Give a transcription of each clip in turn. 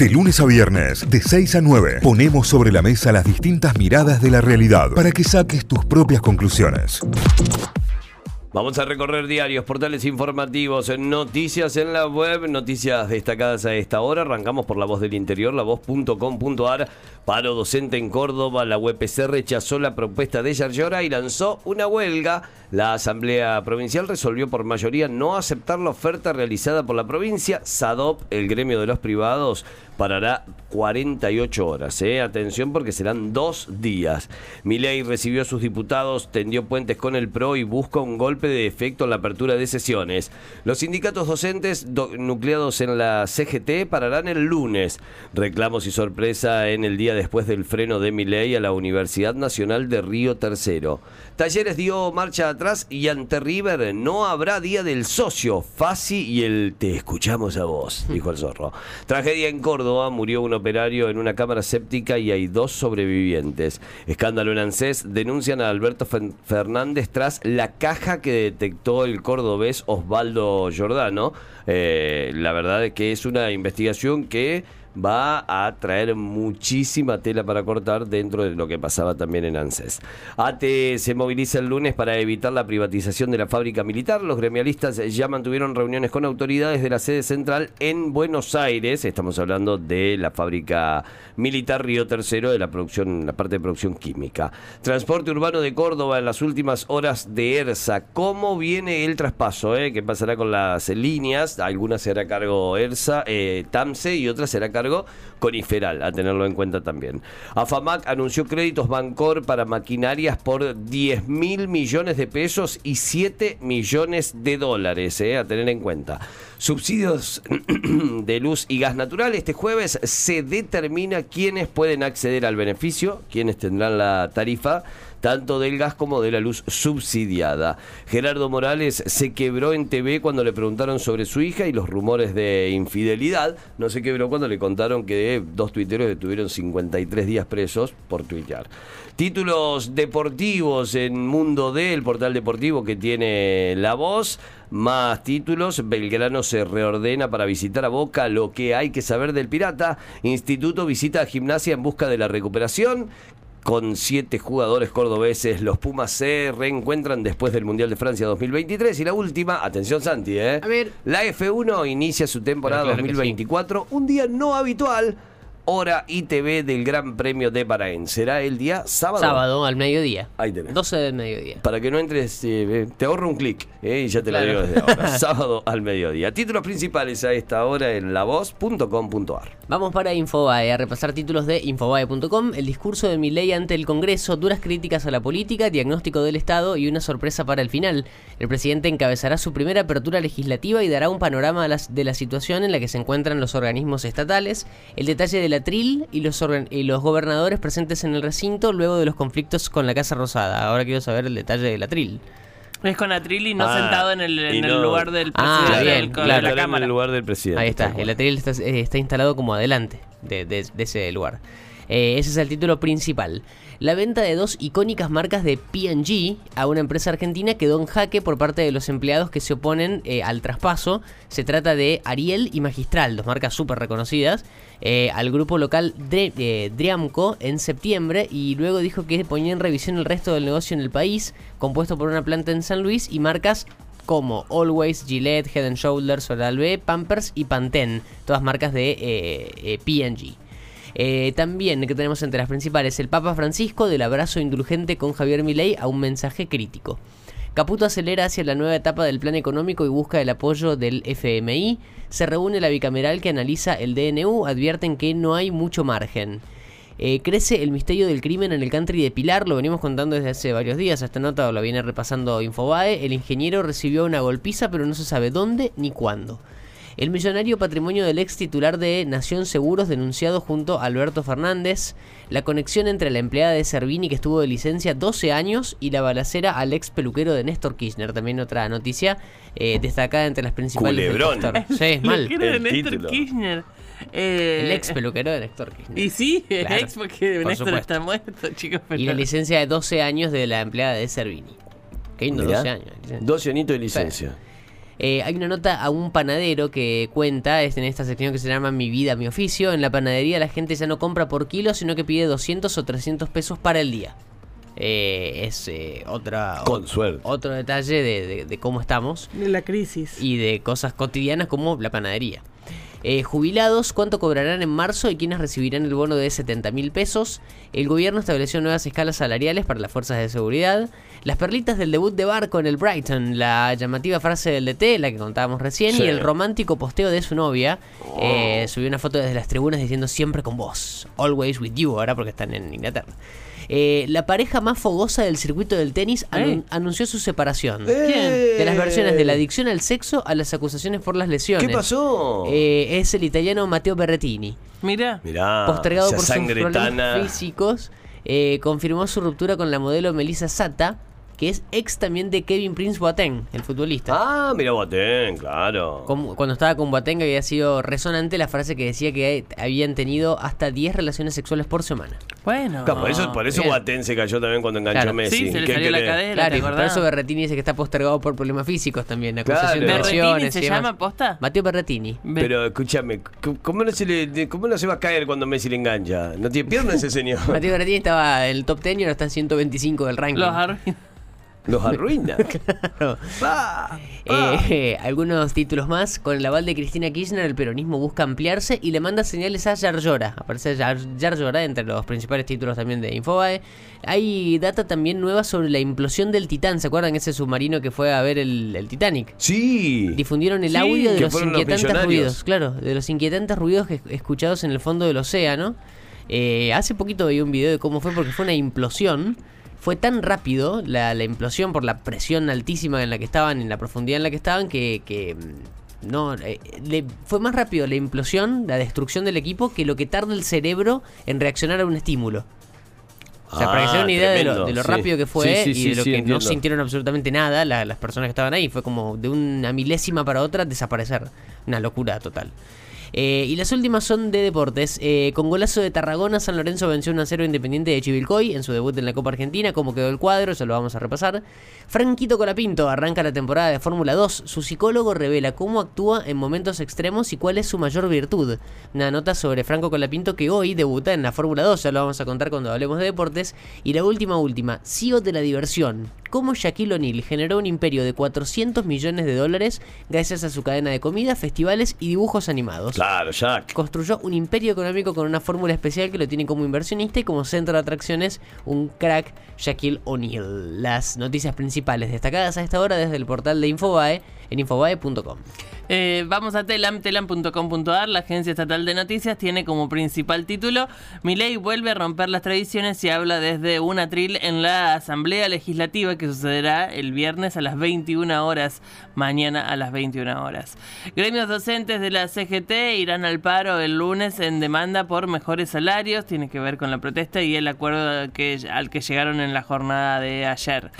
De lunes a viernes, de 6 a 9, ponemos sobre la mesa las distintas miradas de la realidad para que saques tus propias conclusiones. Vamos a recorrer diarios, portales informativos, noticias en la web, noticias destacadas a esta hora. Arrancamos por la voz del interior, la voz.com.ar. Paro docente en Córdoba, la UPC rechazó la propuesta de Yarlora y lanzó una huelga. La Asamblea Provincial resolvió por mayoría no aceptar la oferta realizada por la provincia. SADOP, el gremio de los privados, parará 48 horas. ¿eh? Atención porque serán dos días. Milei recibió a sus diputados, tendió puentes con el PRO y busca un golpe de efecto en la apertura de sesiones. Los sindicatos docentes nucleados en la CGT pararán el lunes. Reclamos y sorpresa en el día después del freno de Milei a la Universidad Nacional de Río Tercero. Talleres dio marcha atrás y ante River no habrá día del socio. Fasi y el te escuchamos a vos, dijo el zorro. Tragedia en Córdoba murió un operario en una cámara séptica y hay dos sobrevivientes. Escándalo en ANSES denuncian a Alberto Fernández tras la caja que detectó el cordobés Osvaldo Giordano. Eh, la verdad es que es una investigación que va a traer muchísima tela para cortar dentro de lo que pasaba también en ANSES. ATE se moviliza el lunes para evitar la privatización de la fábrica militar. Los gremialistas ya mantuvieron reuniones con autoridades de la sede central en Buenos Aires. Estamos hablando de la fábrica militar Río Tercero de la producción, la parte de producción química. Transporte urbano de Córdoba en las últimas horas de ERSA. ¿Cómo viene el traspaso? Eh? ¿Qué pasará con las líneas? Algunas será cargo ERSA, eh, TAMSE y otras será cargo con Iferal, a tenerlo en cuenta también. AFAMAC anunció créditos Bancor para maquinarias por 10 mil millones de pesos y 7 millones de dólares, eh, a tener en cuenta. Subsidios de luz y gas natural. Este jueves se determina quiénes pueden acceder al beneficio, quiénes tendrán la tarifa tanto del gas como de la luz subsidiada. Gerardo Morales se quebró en TV cuando le preguntaron sobre su hija y los rumores de infidelidad. No se quebró cuando le contaron que dos tuiteros detuvieron 53 días presos por tuitear. Títulos deportivos en Mundo D, el portal deportivo que tiene la voz. Más títulos, Belgrano se reordena para visitar a Boca, lo que hay que saber del Pirata. Instituto visita a Gimnasia en busca de la recuperación con siete jugadores cordobeses. Los Pumas se reencuentran después del Mundial de Francia 2023. Y la última, atención Santi, ¿eh? A ver. La F1 inicia su temporada 2024, un día no habitual hora ITV del Gran Premio de Bahrein. ¿Será el día sábado? Sábado, al mediodía. Ahí tenés. 12 del mediodía. Para que no entres, eh, te ahorro un clic eh, y ya te lo digo desde ahora. sábado al mediodía. Títulos principales a esta hora en lavoz.com.ar. Vamos para Infobae a repasar títulos de infobae.com. El discurso de Milei ante el Congreso, duras críticas a la política, diagnóstico del Estado y una sorpresa para el final. El presidente encabezará su primera apertura legislativa y dará un panorama de la situación en la que se encuentran los organismos estatales, el detalle de la Y los, y los gobernadores presentes en el recinto luego de los conflictos con la Casa Rosada. Ahora quiero saber el detalle del Atril. Es con Atril y no ah, sentado en el, lugar del ah, presidente. Ah, la cámara. En el lugar del presidente. Ahí está. El Atril está, eh, está instalado como adelante de, ese lugar. Eh, ese es el título principal. La venta de dos icónicas marcas de PG a una empresa argentina quedó en jaque por parte de los empleados que se oponen eh, al traspaso. Se trata de Ariel y Magistral, dos marcas súper reconocidas, eh, al grupo local eh, Driamco en septiembre y luego dijo que ponía en revisión el resto del negocio en el país, compuesto por una planta en San Luis y marcas como Always, Gillette, Head Shoulders, Oral B, Pampers y Pantene, todas marcas de PG. Eh, también que tenemos entre las principales el Papa Francisco del abrazo indulgente con Javier Milei a un mensaje crítico. Caputo acelera hacia la nueva etapa del plan económico y busca el apoyo del FMI. Se reúne la bicameral que analiza el DNU, advierten que no hay mucho margen. Eh, crece el misterio del crimen en el country de Pilar, lo venimos contando desde hace varios días, esta nota lo viene repasando Infobae. El ingeniero recibió una golpiza pero no se sabe dónde ni cuándo. El millonario patrimonio del ex titular de Nación Seguros denunciado junto a Alberto Fernández, la conexión entre la empleada de Servini que estuvo de licencia 12 años y la balacera al ex peluquero de Néstor Kirchner, también otra noticia eh, destacada entre las principales. Culebrón. Sí, mal. El de Néstor Kirchner. Eh, el ex peluquero de Néstor Kirchner. Y sí, el ex porque Néstor está muerto, chicos. Y la licencia de 12 años de la empleada de Servini. Qué lindo, 12 años. 12 añitos de licencia. Eh, hay una nota a un panadero que cuenta, es en esta sección que se llama Mi vida, mi oficio. En la panadería la gente ya no compra por kilo, sino que pide 200 o 300 pesos para el día. Eh, es eh, otra, Con o- suerte. otro detalle de, de- de cómo estamos De la crisis. y de cosas cotidianas como la panadería. Eh, jubilados, ¿cuánto cobrarán en marzo y quiénes recibirán el bono de 70 mil pesos? El gobierno estableció nuevas escalas salariales para las fuerzas de seguridad. Las perlitas del debut de Barco en el Brighton, la llamativa frase del DT, la que contábamos recién, Sí. y el romántico posteo de su novia. Eh, subió una foto desde las tribunas diciendo siempre con vos, always with you, ahora porque están en Inglaterra. Eh, la pareja más fogosa del circuito del tenis anu- ¿Eh? anunció su separación. Eh. De las versiones de la adicción al sexo a las acusaciones por las lesiones. ¿Qué pasó? Es el italiano Matteo Berrettini. Mira. Mirá, postergado por sus problemas tana. físicos, eh, confirmó su ruptura con la modelo Melissa Sata, que es ex también de Kevin Prince Boateng, el futbolista. Ah, mira Boateng, claro. Como- cuando estaba con Boateng había sido resonante la frase que decía que habían tenido hasta 10 relaciones sexuales por semana. Bueno. Claro, por eso, por eso Bien. Boateng se cayó también cuando enganchó Claro. a Messi. Sí, se le ¿Qué salió la querés? cadera. Claro, ¿te y por eso Berrettini dice que está postergado por problemas físicos también, Claro. acusación de ¿Berrettini lesiones. se y llama posta? Mateo Berrettini. Ve- Pero escúchame, ¿cómo no, se le, ¿cómo no se va a caer cuando Messi le engancha? ¿No tiene pierna ese señor? Mateo Berrettini estaba en el top 10 y ahora está en 125 del ranking. Los Los arruina. Claro. Pa. Eh, algunos títulos más. Con el aval de Cristina Kirchner, el peronismo busca ampliarse y le manda señales a Yarlora. Aparece Yar, entre los principales títulos también de Infobae. Hay data también nueva sobre la implosión del Titán. ¿Se acuerdan ese submarino que fue a ver el, el Titanic? Sí. Difundieron el Sí, audio de los inquietantes ruidos. Claro, de los inquietantes ruidos que- escuchados en el fondo del océano. Eh, hace poquito vi un video de cómo fue porque fue una implosión. Fue tan rápido la, la implosión por la presión altísima en la que estaban, en la profundidad en la que estaban, que, que, mm, no eh, le- fue más rápido la implosión, la destrucción del equipo, que lo que tarda el cerebro en reaccionar a un estímulo. O sea, para que se den Ah, una idea de lo, tremendo, de lo sí. rápido que fue Sí, sí, y de lo que no sintieron absolutamente nada la- las personas que estaban ahí. Fue como de una milésima para otra desaparecer. Una locura total. Eh, y las últimas son de deportes. Eh, con golazo de Tarragona, San Lorenzo venció 1 a 0 Independiente de Chivilcoy en su debut en la Copa Argentina. ¿Cómo quedó el cuadro? Ya lo vamos a repasar. Franquito Colapinto arranca la temporada de Fórmula 2. Su psicólogo revela cómo actúa en momentos extremos y cuál es su mayor virtud. Una nota sobre Franco Colapinto que hoy debuta en la Fórmula 2. Ya lo vamos a contar cuando hablemos de deportes. Y la última, última, CEO de la diversión. Cómo Shaquille O'Neal generó un imperio de 400 millones de dólares gracias a su cadena de comida, festivales y dibujos animados Claro, Jack. construyó un imperio económico con una fórmula especial que lo tiene como inversionista y como centro de atracciones un crack Shaquille O'Neal. Las noticias principales destacadas a esta hora desde el portal de Infobae en infobae.com. Eh, vamos a telam, telam.com.ar, la agencia estatal de noticias tiene como principal título Milei vuelve a romper las tradiciones y habla desde un atril en la Asamblea Legislativa que sucederá el viernes a las 21 horas, mañana a las 21 horas. Gremios docentes de la CGT irán al paro el lunes en demanda por mejores salarios, tiene que ver con la protesta y el acuerdo que, al que llegaron en la jornada de ayer.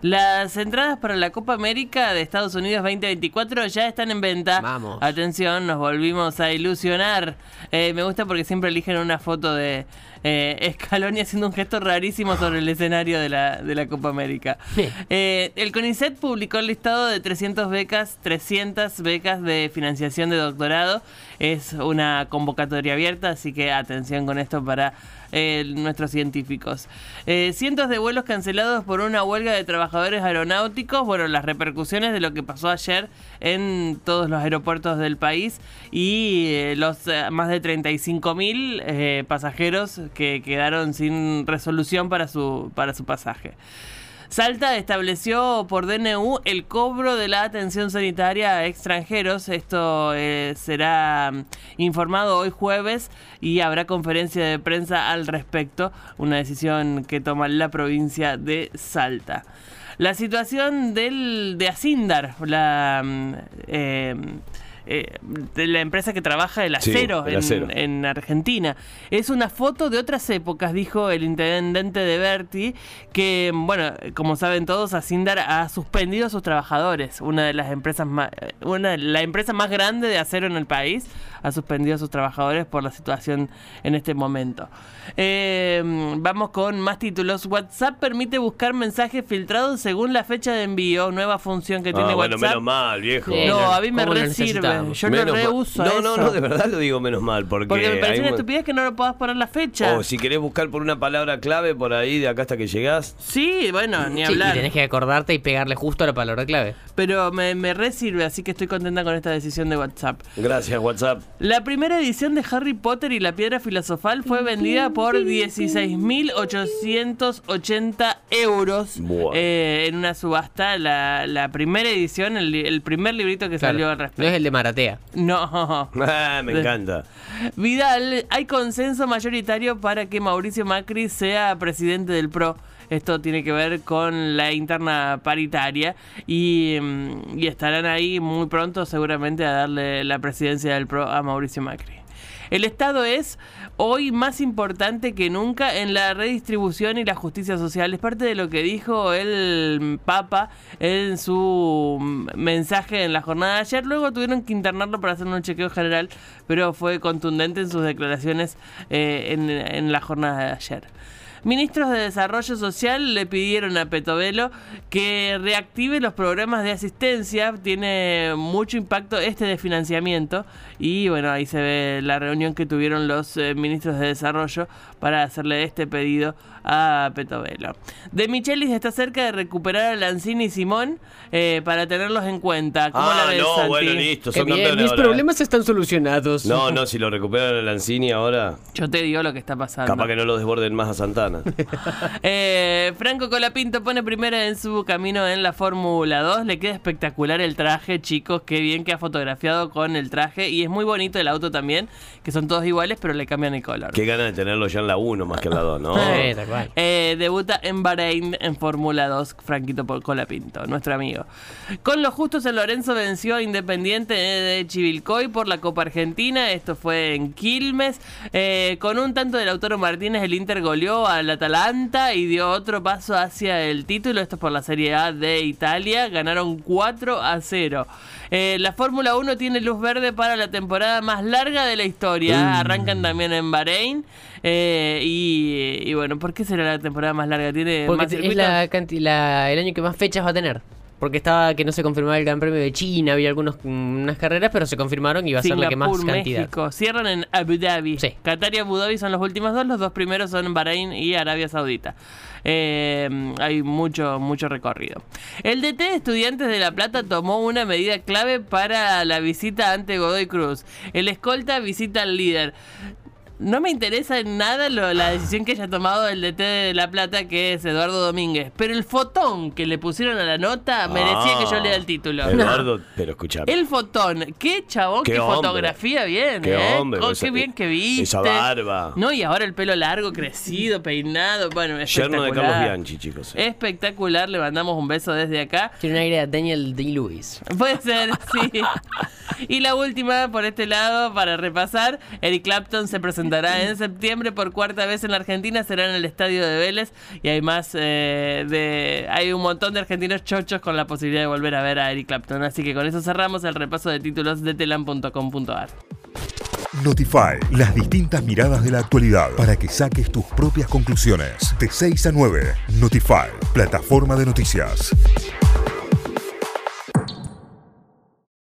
Las entradas para la Copa América de Estados Unidos 2024 ya están en venta. Vamos. Atención, nos volvimos a ilusionar. Eh, me gusta porque siempre eligen una foto de eh, Scaloni haciendo un gesto rarísimo sobre el escenario de la, de la Copa América. Eh, el CONICET publicó el listado de 300 becas, 300 becas de financiación de doctorado. Es una convocatoria abierta, así que atención con esto para eh, nuestros científicos. Eh, cientos de vuelos cancelados por una huelga de trabajadores aeronáuticos. Bueno, las repercusiones de lo que pasó ayer en todos los aeropuertos del país y eh, los más de 35 mil pasajeros que quedaron sin resolución para su, para su pasaje. Salta estableció por DNU el cobro de la atención sanitaria a extranjeros. Esto eh, será mm, informado hoy jueves y habrá conferencia de prensa al respecto. Una decisión que toma la provincia de Salta. La situación del, de Asindar, la mm, eh, eh, de la empresa que trabaja el Sí, acero, el en, acero. en Argentina. Es una foto de otras épocas, dijo el intendente de Berti, que, bueno, como saben todos, Asindar ha suspendido a sus trabajadores. Una de las empresas más, una, la empresa más grande de acero en el país ha suspendido a sus trabajadores por la situación en este momento. Eh, vamos con más títulos. WhatsApp permite buscar mensajes filtrados según la fecha de envío, nueva función que tiene Ah, bueno, WhatsApp. menos mal, viejo. No, a mí me ¿cómo lo re sirve. Yo Menos mal. reuso. No, no, eso. no, de verdad lo digo menos mal. Porque, Porque me parece hay una un- estupidez que no lo puedas poner la fecha. O si querés buscar por una palabra clave por ahí de acá hasta que llegás. Sí, bueno, ni Sí, y hablar. tenés que acordarte y pegarle justo a la palabra clave. Pero me, me re sirve, así que estoy contenta con esta decisión de WhatsApp. Gracias, WhatsApp. La primera edición de Harry Potter y la Piedra Filosofal fue vendida por 16.880 euros eh, en una subasta. La, la primera edición, el, el primer librito que salió al no respecto. es el de No. Ah, me encanta. Vidal, hay consenso mayoritario para que Mauricio Macri sea presidente del PRO. Esto tiene que ver con la interna paritaria y, mm, y estarán ahí muy pronto seguramente a darle la presidencia del PRO a Mauricio Macri. El Estado es hoy más importante que nunca en la redistribución y la justicia social. Es parte de lo que dijo el Papa en su mensaje en la jornada de ayer. Luego tuvieron que internarlo para hacer un chequeo general, pero fue contundente en sus declaraciones eh, en la jornada de ayer. Ministros de Desarrollo Social le pidieron a Petovelo que reactive los programas de asistencia. Tiene mucho impacto este de financiamiento. Y bueno, ahí se ve la reunión que tuvieron los eh, ministros de Desarrollo para hacerle este pedido a Petovelo. De Michelis está cerca de recuperar a Lanzini y Simón eh, para tenerlos en cuenta. ¿Cómo la Ah, ves, no, Santi? bueno, listo. Son bien, campeones mis ahora, problemas están solucionados. ¿eh? No, no, si lo recuperan a Lanzini ahora, Yo te digo lo que está pasando. capaz que no lo desborden más a Santana. Eh, Franco Colapinto pone primera en su camino en la Fórmula 2. Le queda espectacular el traje, chicos. Qué bien que ha fotografiado con el traje. Y es muy bonito el auto también, que son todos iguales, pero le cambian el color. Qué ganas de tenerlo ya en la 1 más que en la 2, ¿no? Sí, tal cual. Eh, debuta en Bahrein en Fórmula 2, Franquito Colapinto, nuestro amigo. Con los justos, en Lorenzo venció a Independiente de Chivilcoy por la Copa Argentina. Esto fue en Quilmes. Eh, con un tanto de Lautaro Martínez, el Inter goleó al Atalanta y dio otro paso hacia el título. Esto es por la Serie A de Italia. Ganaron 4 a 0. Eh, la Fórmula 1 tiene luz verde para la temporada más larga de la historia. Arrancan también en Bahrein. Eh, y, y bueno, ¿por qué será la temporada más larga? ¿Tiene Porque más es la, la- el año que más fechas va a tener. Porque estaba que no se confirmaba el Gran Premio de China, había algunos, mm, unas carreras, pero se confirmaron y va a ser la que más cantidad. México. Cierran en Abu Dhabi. Sí. Qatar y Abu Dhabi son los últimos dos. Los dos primeros son Bahrein y Arabia Saudita. Eh, hay mucho, mucho recorrido. El DT de Estudiantes de La Plata tomó una medida clave para la visita ante Godoy Cruz. El escolta visita al líder. No me interesa en nada lo- la decisión que haya tomado el DT de La Plata, que es Eduardo Domínguez. Pero el fotón que le pusieron a la nota merecía que yo lea el título. Ah, Eduardo, pero escuchame. El fotón, qué chabón, qué, fotografía bien, Qué ¿eh? hombre, Oh, esa- qué bien que viste. esa barba. No, y ahora el pelo largo, crecido, peinado, bueno, Yerno espectacular. de Carlos Bianchi, chicos. Espectacular, le mandamos un beso desde acá. Tiene un aire a Daniel D-Lewis. Puede ser, sí. Y la última, por este lado, para repasar, Eric Clapton se presentará en septiembre por cuarta vez en la Argentina, será en el estadio de Vélez y hay más eh, de... Hay un montón de argentinos chochos con la posibilidad de volver a ver a Eric Clapton. Así que con eso cerramos el repaso de títulos de telam.com.ar. Notify, las distintas miradas de la actualidad para que saques tus propias conclusiones. De 6 a 9, Notify, plataforma de noticias.